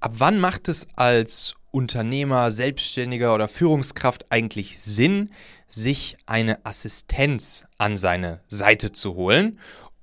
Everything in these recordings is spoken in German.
Ab wann macht es als Unternehmer, Selbstständiger oder Führungskraft eigentlich Sinn, sich eine Assistenz an seine Seite zu holen?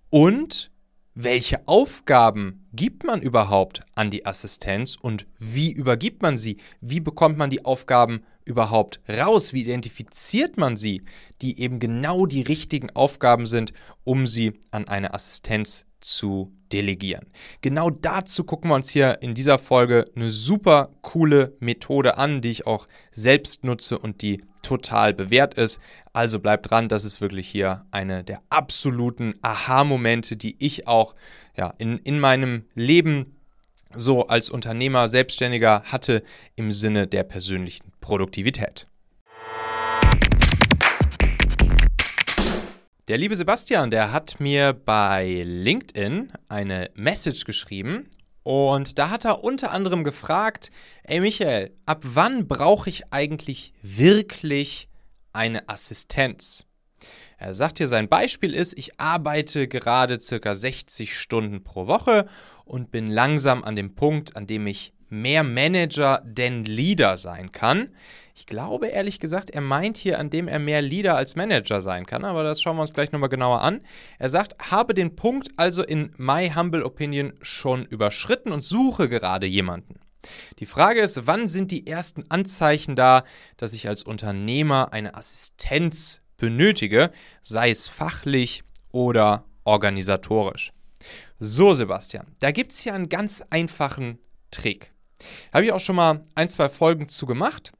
Und welche Aufgaben gibt man überhaupt an die Assistenz und wie übergibt man sie? Wie bekommt man die Aufgaben überhaupt raus? Wie identifiziert man sie, die eben genau die richtigen Aufgaben sind, um sie an eine Assistenz zu delegieren. Genau dazu gucken wir uns hier in dieser Folge eine super coole Methode an, die ich auch selbst nutze und die total bewährt ist. Also bleibt dran, das ist wirklich hier eine der absoluten Aha-Momente, die ich auch ja, in, in meinem Leben so als Unternehmer, Selbstständiger hatte im Sinne der persönlichen Produktivität. Der liebe Sebastian, der hat mir bei LinkedIn eine Message geschrieben und da hat er unter anderem gefragt, ey Michael, ab wann brauche ich eigentlich wirklich eine Assistenz? Er sagt hier, sein Beispiel ist, ich arbeite gerade circa 60 Stunden pro Woche und bin langsam an dem Punkt, an dem ich mehr Manager denn Leader sein kann. Ich glaube ehrlich gesagt, er meint hier, an dem er mehr Leader als Manager sein kann, aber das schauen wir uns gleich nochmal genauer an. Er sagt, habe den Punkt also in My Humble Opinion schon überschritten und suche gerade jemanden. Die Frage ist, wann sind die ersten Anzeichen da, dass ich als Unternehmer eine Assistenz benötige, sei es fachlich oder organisatorisch. So, Sebastian, da gibt es hier einen ganz einfachen Trick. Habe ich auch schon mal ein, zwei Folgen zu gemacht.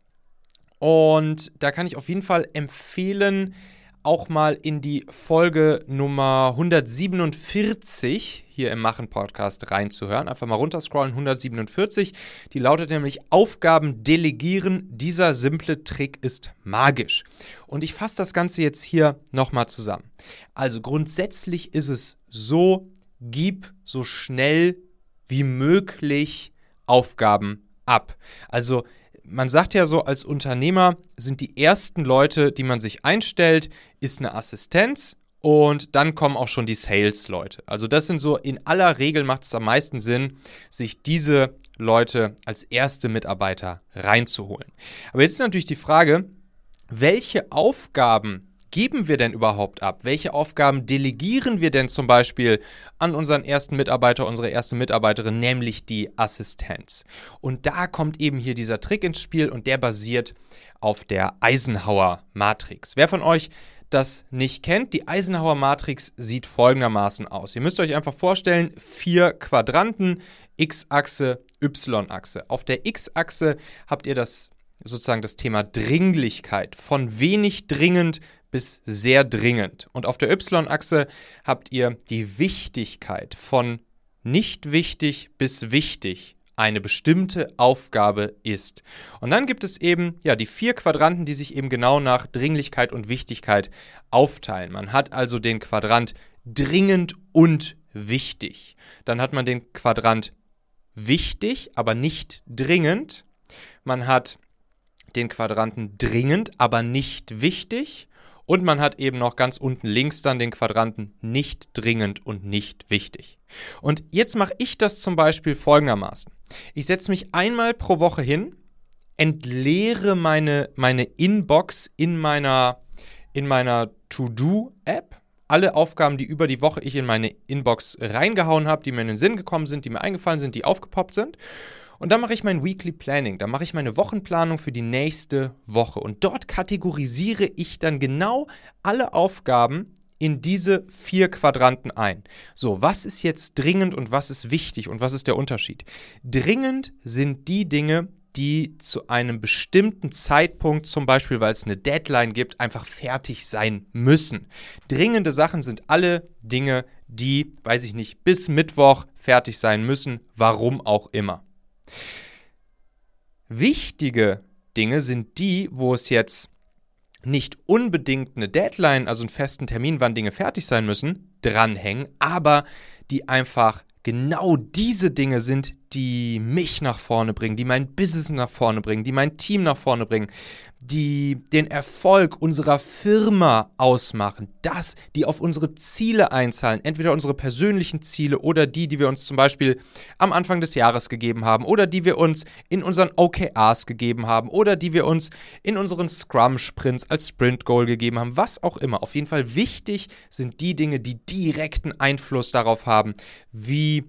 Und da kann ich auf jeden Fall empfehlen, auch mal in die Folge Nummer 147 hier im Machen Podcast reinzuhören. Einfach mal runterscrollen, 147. Die lautet nämlich Aufgaben delegieren. Dieser simple Trick ist magisch. Und ich fasse das Ganze jetzt hier nochmal zusammen. Also grundsätzlich ist es so, gib so schnell wie möglich Aufgaben ab. Also man sagt ja so, als Unternehmer sind die ersten Leute, die man sich einstellt, ist eine Assistenz und dann kommen auch schon die Sales-Leute. Also das sind so, in aller Regel macht es am meisten Sinn, sich diese Leute als erste Mitarbeiter reinzuholen. Aber jetzt ist natürlich die Frage, welche Aufgaben geben wir denn überhaupt ab? Welche Aufgaben delegieren wir denn zum Beispiel an unseren ersten Mitarbeiter, unsere erste Mitarbeiterin, nämlich die Assistenz? Und da kommt eben hier dieser Trick ins Spiel und der basiert auf der Eisenhower Matrix. Wer von euch das nicht kennt, die Eisenhower Matrix sieht folgendermaßen aus. Ihr müsst euch einfach vorstellen, vier Quadranten, X-Achse, Y-Achse. Auf der X-Achse habt ihr das sozusagen das Thema Dringlichkeit, von wenig dringend bis sehr dringend. Und auf der Y-Achse habt ihr die Wichtigkeit von nicht wichtig bis wichtig eine bestimmte Aufgabe ist. Und dann gibt es eben ja die vier Quadranten, die sich eben genau nach Dringlichkeit und Wichtigkeit aufteilen. Man hat also den Quadrant dringend und wichtig. Dann hat man den Quadrant wichtig, aber nicht dringend. Man hat den Quadranten dringend, aber nicht wichtig. Und man hat eben noch ganz unten links dann den Quadranten nicht dringend und nicht wichtig. Und jetzt mache ich das zum Beispiel folgendermaßen. Ich setze mich einmal pro Woche hin, entleere meine, meine Inbox in meiner, in meiner To-Do-App. Alle Aufgaben, die über die Woche ich in meine Inbox reingehauen habe, die mir in den Sinn gekommen sind, die mir eingefallen sind, die aufgepoppt sind. Und dann mache ich mein Weekly Planning, da mache ich meine Wochenplanung für die nächste Woche. Und dort kategorisiere ich dann genau alle Aufgaben in diese vier Quadranten ein. So, was ist jetzt dringend und was ist wichtig und was ist der Unterschied? Dringend sind die Dinge, die zu einem bestimmten Zeitpunkt, zum Beispiel weil es eine Deadline gibt, einfach fertig sein müssen. Dringende Sachen sind alle Dinge, die, weiß ich nicht, bis Mittwoch fertig sein müssen, warum auch immer. Wichtige Dinge sind die, wo es jetzt nicht unbedingt eine Deadline, also einen festen Termin, wann Dinge fertig sein müssen, dranhängen, aber die einfach genau diese Dinge sind, die mich nach vorne bringen, die mein Business nach vorne bringen, die mein Team nach vorne bringen, die den Erfolg unserer Firma ausmachen, das, die auf unsere Ziele einzahlen, entweder unsere persönlichen Ziele oder die, die wir uns zum Beispiel am Anfang des Jahres gegeben haben oder die wir uns in unseren OKRs gegeben haben oder die wir uns in unseren Scrum-Sprints als Sprint-Goal gegeben haben, was auch immer. Auf jeden Fall wichtig sind die Dinge, die direkten Einfluss darauf haben, wie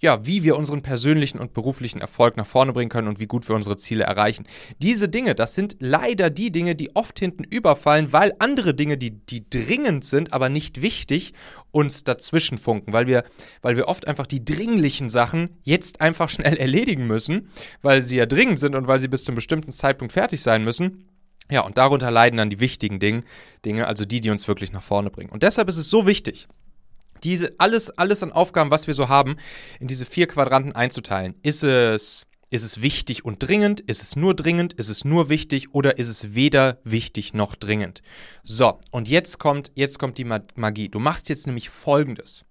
ja, wie wir unseren persönlichen und beruflichen Erfolg nach vorne bringen können und wie gut wir unsere Ziele erreichen. Diese Dinge, das sind leider die Dinge, die oft hinten überfallen, weil andere Dinge, die, die dringend sind, aber nicht wichtig, uns dazwischen funken, weil wir, weil wir oft einfach die dringlichen Sachen jetzt einfach schnell erledigen müssen, weil sie ja dringend sind und weil sie bis zu einem bestimmten Zeitpunkt fertig sein müssen. Ja, und darunter leiden dann die wichtigen Dinge, Dinge, also die, die uns wirklich nach vorne bringen. Und deshalb ist es so wichtig, diese alles, alles an Aufgaben, was wir so haben, in diese vier Quadranten einzuteilen. Ist es, ist es wichtig und dringend? Ist es nur dringend? Ist es nur wichtig? Oder ist es weder wichtig noch dringend? So, und jetzt kommt, jetzt kommt die Magie. Du machst jetzt nämlich folgendes.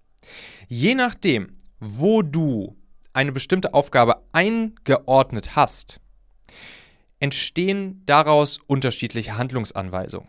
Je nachdem, wo du eine bestimmte Aufgabe eingeordnet hast, entstehen daraus unterschiedliche Handlungsanweisungen.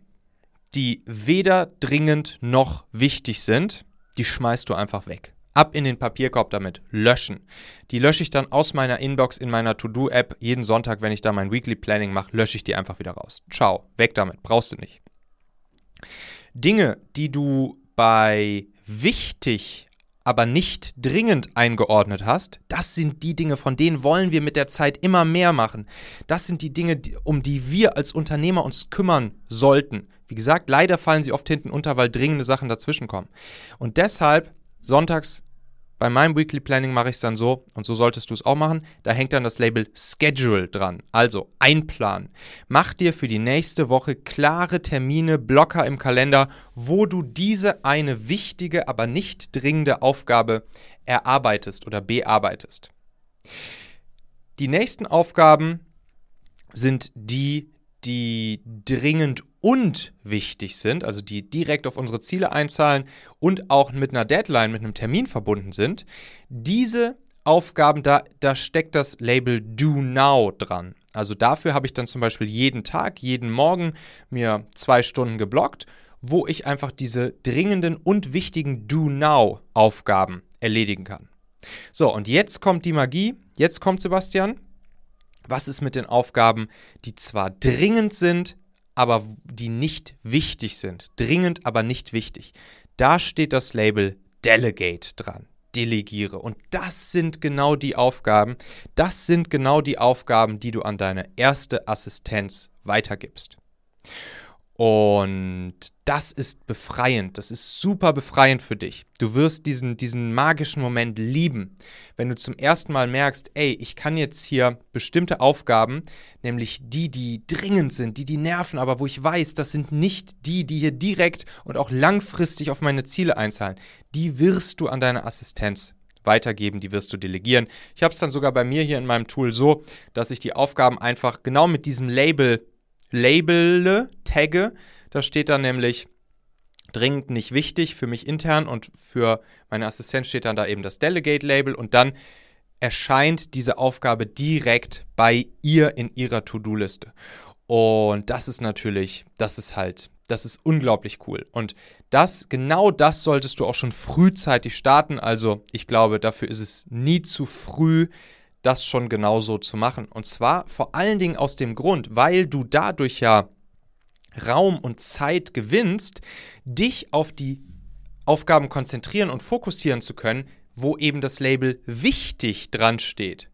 die weder dringend noch wichtig sind, die schmeißt du einfach weg. Ab in den Papierkorb damit. Löschen. Die lösche ich dann aus meiner Inbox in meiner To-Do-App. Jeden Sonntag, wenn ich da mein Weekly Planning mache, lösche ich die einfach wieder raus. Ciao. Weg damit. Brauchst du nicht. Dinge, die du bei wichtig aber nicht dringend eingeordnet hast, das sind die Dinge, von denen wollen wir mit der Zeit immer mehr machen. Das sind die Dinge, um die wir als Unternehmer uns kümmern sollten. Wie gesagt, leider fallen sie oft hinten unter, weil dringende Sachen dazwischenkommen. Und deshalb sonntags bei meinem Weekly Planning mache ich es dann so, und so solltest du es auch machen, da hängt dann das Label Schedule dran, also einplanen. Mach dir für die nächste Woche klare Termine, Blocker im Kalender, wo du diese eine wichtige, aber nicht dringende Aufgabe erarbeitest oder bearbeitest. Die nächsten Aufgaben sind die, die dringend und wichtig sind, also die direkt auf unsere Ziele einzahlen und auch mit einer Deadline, mit einem Termin verbunden sind, diese Aufgaben, da, da steckt das Label Do Now dran. Also dafür habe ich dann zum Beispiel jeden Tag, jeden Morgen mir zwei Stunden geblockt, wo ich einfach diese dringenden und wichtigen Do Now Aufgaben erledigen kann. So, und jetzt kommt die Magie. Jetzt kommt Sebastian. Was ist mit den Aufgaben, die zwar dringend sind, aber die nicht wichtig sind? Dringend, aber nicht wichtig. Da steht das Label Delegate dran. Delegiere. Und das sind genau die Aufgaben, das sind genau die Aufgaben, die du an deine erste Assistenz weitergibst. Und das ist befreiend, das ist super befreiend für dich. Du wirst diesen, diesen magischen Moment lieben, wenn du zum ersten Mal merkst, ey, ich kann jetzt hier bestimmte Aufgaben, nämlich die, die dringend sind, die, die nerven, aber wo ich weiß, das sind nicht die, die hier direkt und auch langfristig auf meine Ziele einzahlen, die wirst du an deine Assistenz weitergeben, die wirst du delegieren. Ich habe es dann sogar bei mir hier in meinem Tool so, dass ich die Aufgaben einfach genau mit diesem Label labele, tagge. Da steht dann nämlich dringend nicht wichtig für mich intern und für meine Assistenz steht dann da eben das Delegate-Label und dann erscheint diese Aufgabe direkt bei ihr in ihrer To-Do-Liste. Und das ist natürlich, das ist halt, das ist unglaublich cool. Und das, genau das solltest du auch schon frühzeitig starten. Also ich glaube, dafür ist es nie zu früh, das schon genauso zu machen. Und zwar vor allen Dingen aus dem Grund, weil du dadurch ja Raum und Zeit gewinnst, dich auf die Aufgaben konzentrieren und fokussieren zu können, wo eben das Label wichtig dran steht.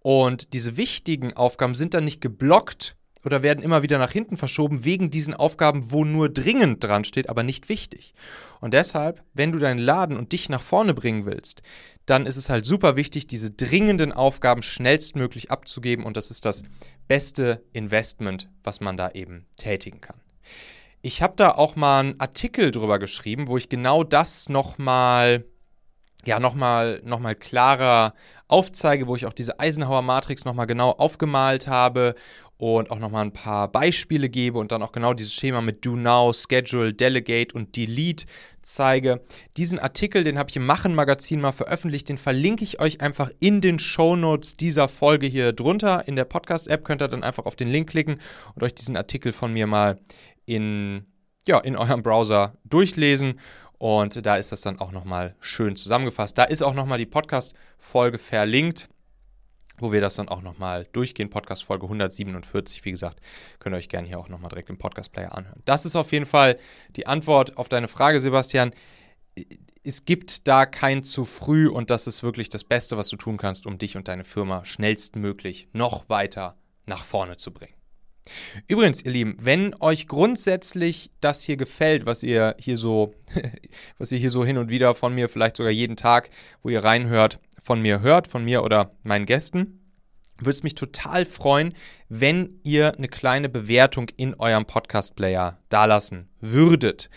Und diese wichtigen Aufgaben sind dann nicht geblockt oder werden immer wieder nach hinten verschoben wegen diesen Aufgaben, wo nur dringend dran steht, aber nicht wichtig. Und deshalb, wenn du deinen Laden und dich nach vorne bringen willst, dann ist es halt super wichtig, diese dringenden Aufgaben schnellstmöglich abzugeben und das ist das beste Investment, was man da eben tätigen kann. Ich habe da auch mal einen Artikel drüber geschrieben, wo ich genau das nochmal ja, nochmal noch klarer aufzeige, wo ich auch diese Eisenhower Matrix nochmal genau aufgemalt habe und auch nochmal ein paar Beispiele gebe und dann auch genau dieses Schema mit Do Now, Schedule, Delegate und Delete zeige. Diesen Artikel, den habe ich im Machen Magazin mal veröffentlicht, den verlinke ich euch einfach in den Show Notes dieser Folge hier drunter. In der Podcast-App könnt ihr dann einfach auf den Link klicken und euch diesen Artikel von mir mal in, ja, in eurem Browser durchlesen. Und da ist das dann auch nochmal schön zusammengefasst. Da ist auch nochmal die Podcast-Folge verlinkt, wo wir das dann auch nochmal durchgehen. Podcast-Folge 147, wie gesagt, könnt ihr euch gerne hier auch nochmal direkt im Podcast-Player anhören. Das ist auf jeden Fall die Antwort auf deine Frage, Sebastian. Es gibt da kein zu früh und das ist wirklich das Beste, was du tun kannst, um dich und deine Firma schnellstmöglich noch weiter nach vorne zu bringen. Übrigens, ihr Lieben, wenn euch grundsätzlich das hier gefällt, was ihr hier so, was ihr hier so hin und wieder von mir, vielleicht sogar jeden Tag, wo ihr reinhört, von mir hört, von mir oder meinen Gästen, würde es mich total freuen, wenn ihr eine kleine Bewertung in eurem Podcast-Player dalassen würdet.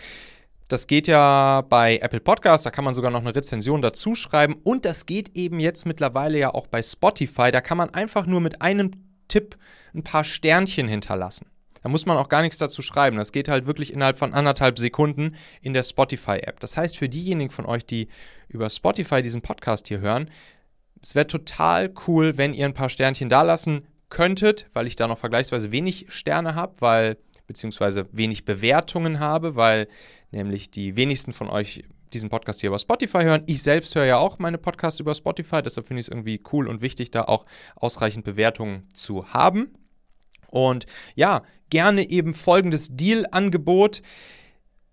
Das geht ja bei Apple Podcasts, da kann man sogar noch eine Rezension dazu schreiben. Und das geht eben jetzt mittlerweile ja auch bei Spotify. Da kann man einfach nur mit einem Tipp ein paar Sternchen hinterlassen. Da muss man auch gar nichts dazu schreiben. Das geht halt wirklich innerhalb von anderthalb Sekunden in der Spotify-App. Das heißt, für diejenigen von euch, die über Spotify diesen Podcast hier hören, es wäre total cool, wenn ihr ein paar Sternchen da lassen könntet, weil ich da noch vergleichsweise wenig Sterne habe, weil beziehungsweise wenig Bewertungen habe, weil nämlich die wenigsten von euch diesen Podcast hier über Spotify hören. Ich selbst höre ja auch meine Podcasts über Spotify, deshalb finde ich es irgendwie cool und wichtig, da auch ausreichend Bewertungen zu haben. Und ja, gerne eben folgendes Deal-Angebot.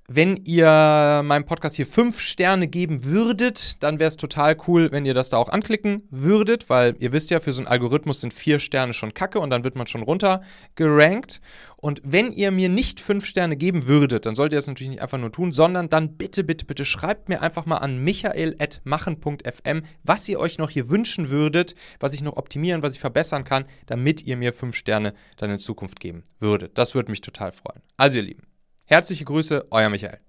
Wenn ihr meinem Podcast hier fünf Sterne geben würdet, dann wäre es total cool, wenn ihr das da auch anklicken würdet, weil ihr wisst ja, für so einen Algorithmus sind vier Sterne schon kacke und dann wird man schon runter gerankt. Und wenn ihr mir nicht fünf Sterne geben würdet, dann solltet ihr das natürlich nicht einfach nur tun, sondern dann bitte, bitte, bitte schreibt mir einfach mal an michael.machen.fm, was ihr euch noch hier wünschen würdet, was ich noch optimieren, was ich verbessern kann, damit ihr mir fünf Sterne dann in Zukunft geben würdet. Das würde mich total freuen. Also ihr Lieben. Herzliche Grüße, euer Michael.